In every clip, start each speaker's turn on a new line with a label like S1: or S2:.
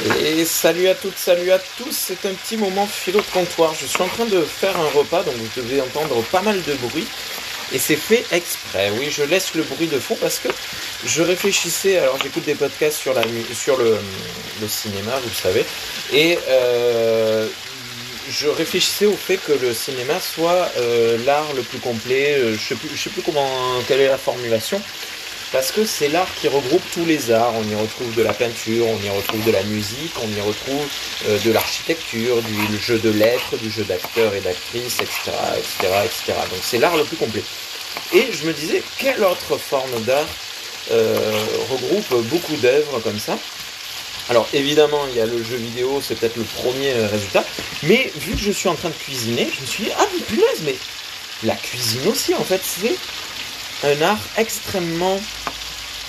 S1: Et salut à toutes, salut à tous, c'est un petit moment philo de comptoir. Je suis en train de faire un repas, donc vous devez entendre pas mal de bruit. Et c'est fait exprès, oui, je laisse le bruit de fond parce que je réfléchissais, alors j'écoute des podcasts sur, la, sur le, cinéma, vous le savez, et euh, je réfléchissais au fait que le cinéma soit euh, l'art le plus complet, euh, je ne sais, sais plus comment, quelle est la formulation, parce que c'est l'art qui regroupe tous les arts. On y retrouve de la peinture, on y retrouve de la musique, on y retrouve euh, de l'architecture, du jeu de lettres, du jeu d'acteurs et d'actrices, etc., etc., etc. Donc c'est l'art le plus complet. Et je me disais, quelle autre forme d'art euh, regroupe beaucoup d'œuvres comme ça? Alors évidemment, il y a le jeu vidéo, c'est peut-être le premier résultat, mais vu que je suis en train de cuisiner, je me suis dit, ah mais punaise, mais la cuisine aussi, en fait, c'est un art extrêmement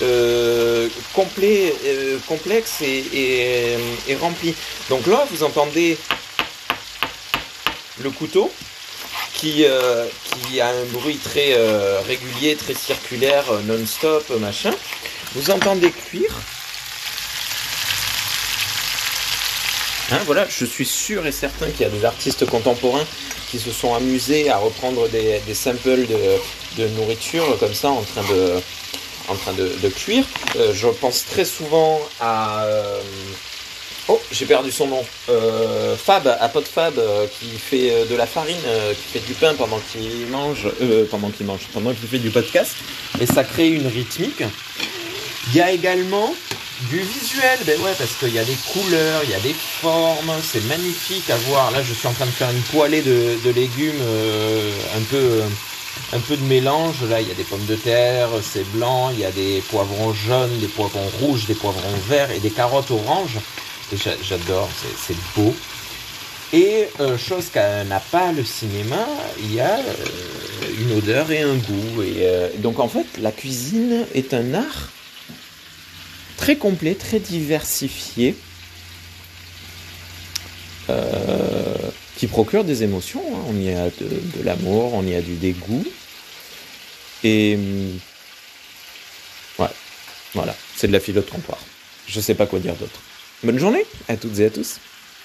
S1: euh, complet, euh, complexe et, rempli. Donc là, vous entendez le couteau qui, euh, qui a un bruit très régulier, très circulaire, non-stop, machin. Vous entendez cuire. Hein, voilà, je suis sûr et certain qu'il y a des artistes contemporains qui se sont amusés à reprendre des, samples de, nourriture comme ça en train de, en train de, cuire. Euh, je pense très souvent à... Euh, oh, j'ai perdu son nom. Euh, Fab, à Pot Fab, qui fait de la farine, qui fait du pain pendant qu'il mange, pendant qu'il mange, pendant qu'il fait du podcast, et ça crée une rythmique. Il y a également du visuel, ben ouais, parce qu'il y a des couleurs, il y a des formes, c'est magnifique à voir. Là, je suis en train de faire une poêlée de, légumes, un peu, un peu de mélange. Là, il y a des pommes de terre, c'est blanc. Il y a des poivrons jaunes, des poivrons rouges, des poivrons verts et des carottes oranges. J'adore, c'est beau. Et euh, chose n'a pas le cinéma, il y a euh, une odeur et un goût. Et donc en fait, la cuisine est un art très complet, très diversifié, euh, procure des émotions. Hein. On y a de, l'amour, on y a du dégoût. Et hum, ouais, voilà, c'est de la philo de comptoir. Je sais pas quoi dire d'autre. Bonne journée à toutes et à tous.